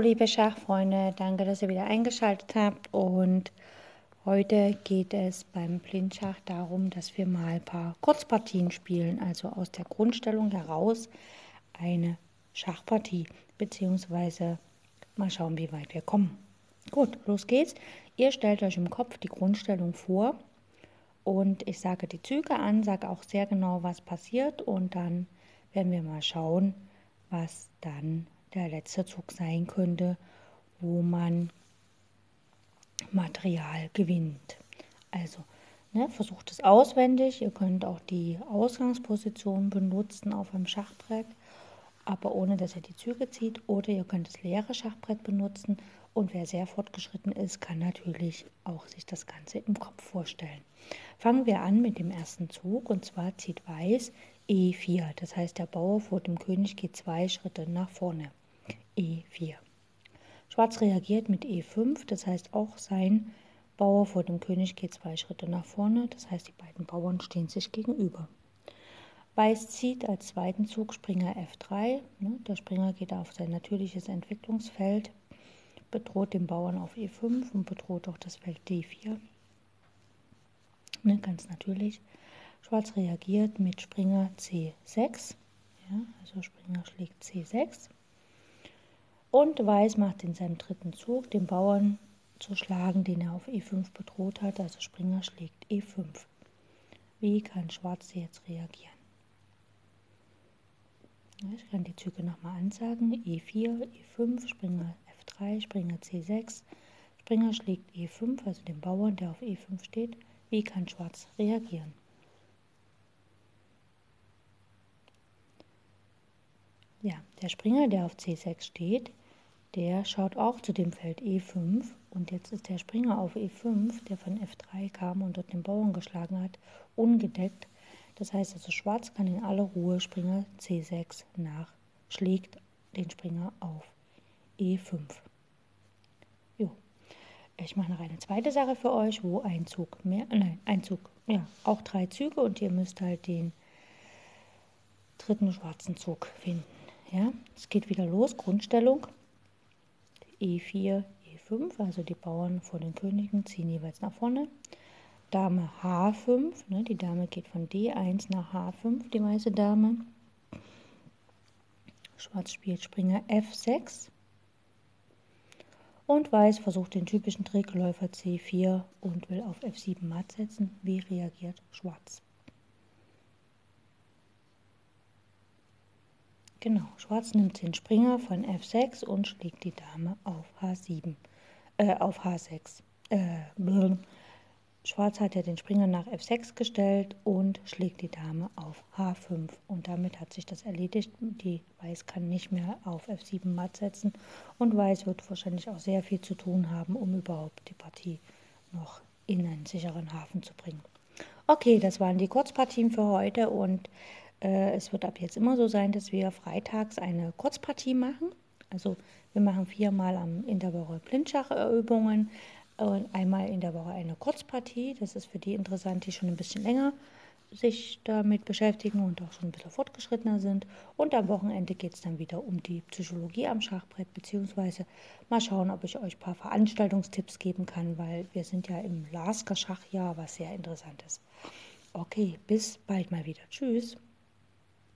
liebe Schachfreunde, danke, dass ihr wieder eingeschaltet habt. Und heute geht es beim Blindschach darum, dass wir mal ein paar Kurzpartien spielen, also aus der Grundstellung heraus eine Schachpartie, beziehungsweise mal schauen, wie weit wir kommen. Gut, los geht's. Ihr stellt euch im Kopf die Grundstellung vor und ich sage die Züge an, sage auch sehr genau, was passiert und dann werden wir mal schauen, was dann der letzte Zug sein könnte, wo man Material gewinnt. Also ne, versucht es auswendig. Ihr könnt auch die Ausgangsposition benutzen auf einem Schachbrett, aber ohne dass ihr die Züge zieht. Oder ihr könnt das leere Schachbrett benutzen. Und wer sehr fortgeschritten ist, kann natürlich auch sich das Ganze im Kopf vorstellen. Fangen wir an mit dem ersten Zug und zwar zieht Weiß E4. Das heißt, der Bauer vor dem König geht zwei Schritte nach vorne. E4. Schwarz reagiert mit E5, das heißt auch sein Bauer vor dem König geht zwei Schritte nach vorne, das heißt die beiden Bauern stehen sich gegenüber. Weiß zieht als zweiten Zug Springer F3, ne, der Springer geht auf sein natürliches Entwicklungsfeld, bedroht den Bauern auf E5 und bedroht auch das Feld D4. Ne, ganz natürlich. Schwarz reagiert mit Springer C6, ja, also Springer schlägt C6. Und Weiß macht in seinem dritten Zug den Bauern zu schlagen, den er auf E5 bedroht hat. Also Springer schlägt E5. Wie kann Schwarz jetzt reagieren? Ich kann die Züge nochmal ansagen. E4, E5, Springer F3, Springer C6. Springer schlägt E5, also den Bauern, der auf E5 steht. Wie kann Schwarz reagieren? Ja, der Springer, der auf C6 steht, der schaut auch zu dem Feld E5 und jetzt ist der Springer auf E5, der von F3 kam und dort den Bauern geschlagen hat, ungedeckt. Das heißt also, Schwarz kann in aller Ruhe Springer C6 nach, schlägt den Springer auf E5. Jo. Ich mache noch eine zweite Sache für euch, wo ein Zug mehr, nein, ein Zug, ja, auch drei Züge und ihr müsst halt den dritten schwarzen Zug finden. Ja, es geht wieder los, Grundstellung. E4, E5, also die Bauern vor den Königen ziehen jeweils nach vorne. Dame H5, ne, die Dame geht von D1 nach H5, die weiße Dame. Schwarz spielt Springer F6. Und Weiß versucht den typischen Trick Läufer C4 und will auf F7 matt setzen. Wie reagiert Schwarz? Genau, Schwarz nimmt den Springer von F6 und schlägt die Dame auf H7, äh, auf H6. Äh, Schwarz hat ja den Springer nach F6 gestellt und schlägt die Dame auf H5. Und damit hat sich das erledigt. Die Weiß kann nicht mehr auf F7 matt setzen. Und Weiß wird wahrscheinlich auch sehr viel zu tun haben, um überhaupt die Partie noch in einen sicheren Hafen zu bringen. Okay, das waren die Kurzpartien für heute und es wird ab jetzt immer so sein, dass wir freitags eine Kurzpartie machen. Also wir machen viermal in der Woche Blindschachübungen und einmal in der Woche eine Kurzpartie. Das ist für die interessant, die schon ein bisschen länger sich damit beschäftigen und auch schon ein bisschen fortgeschrittener sind. Und am Wochenende geht es dann wieder um die Psychologie am Schachbrett, beziehungsweise mal schauen, ob ich euch ein paar Veranstaltungstipps geben kann, weil wir sind ja im Lasker Schachjahr, was sehr interessant ist. Okay, bis bald mal wieder. Tschüss.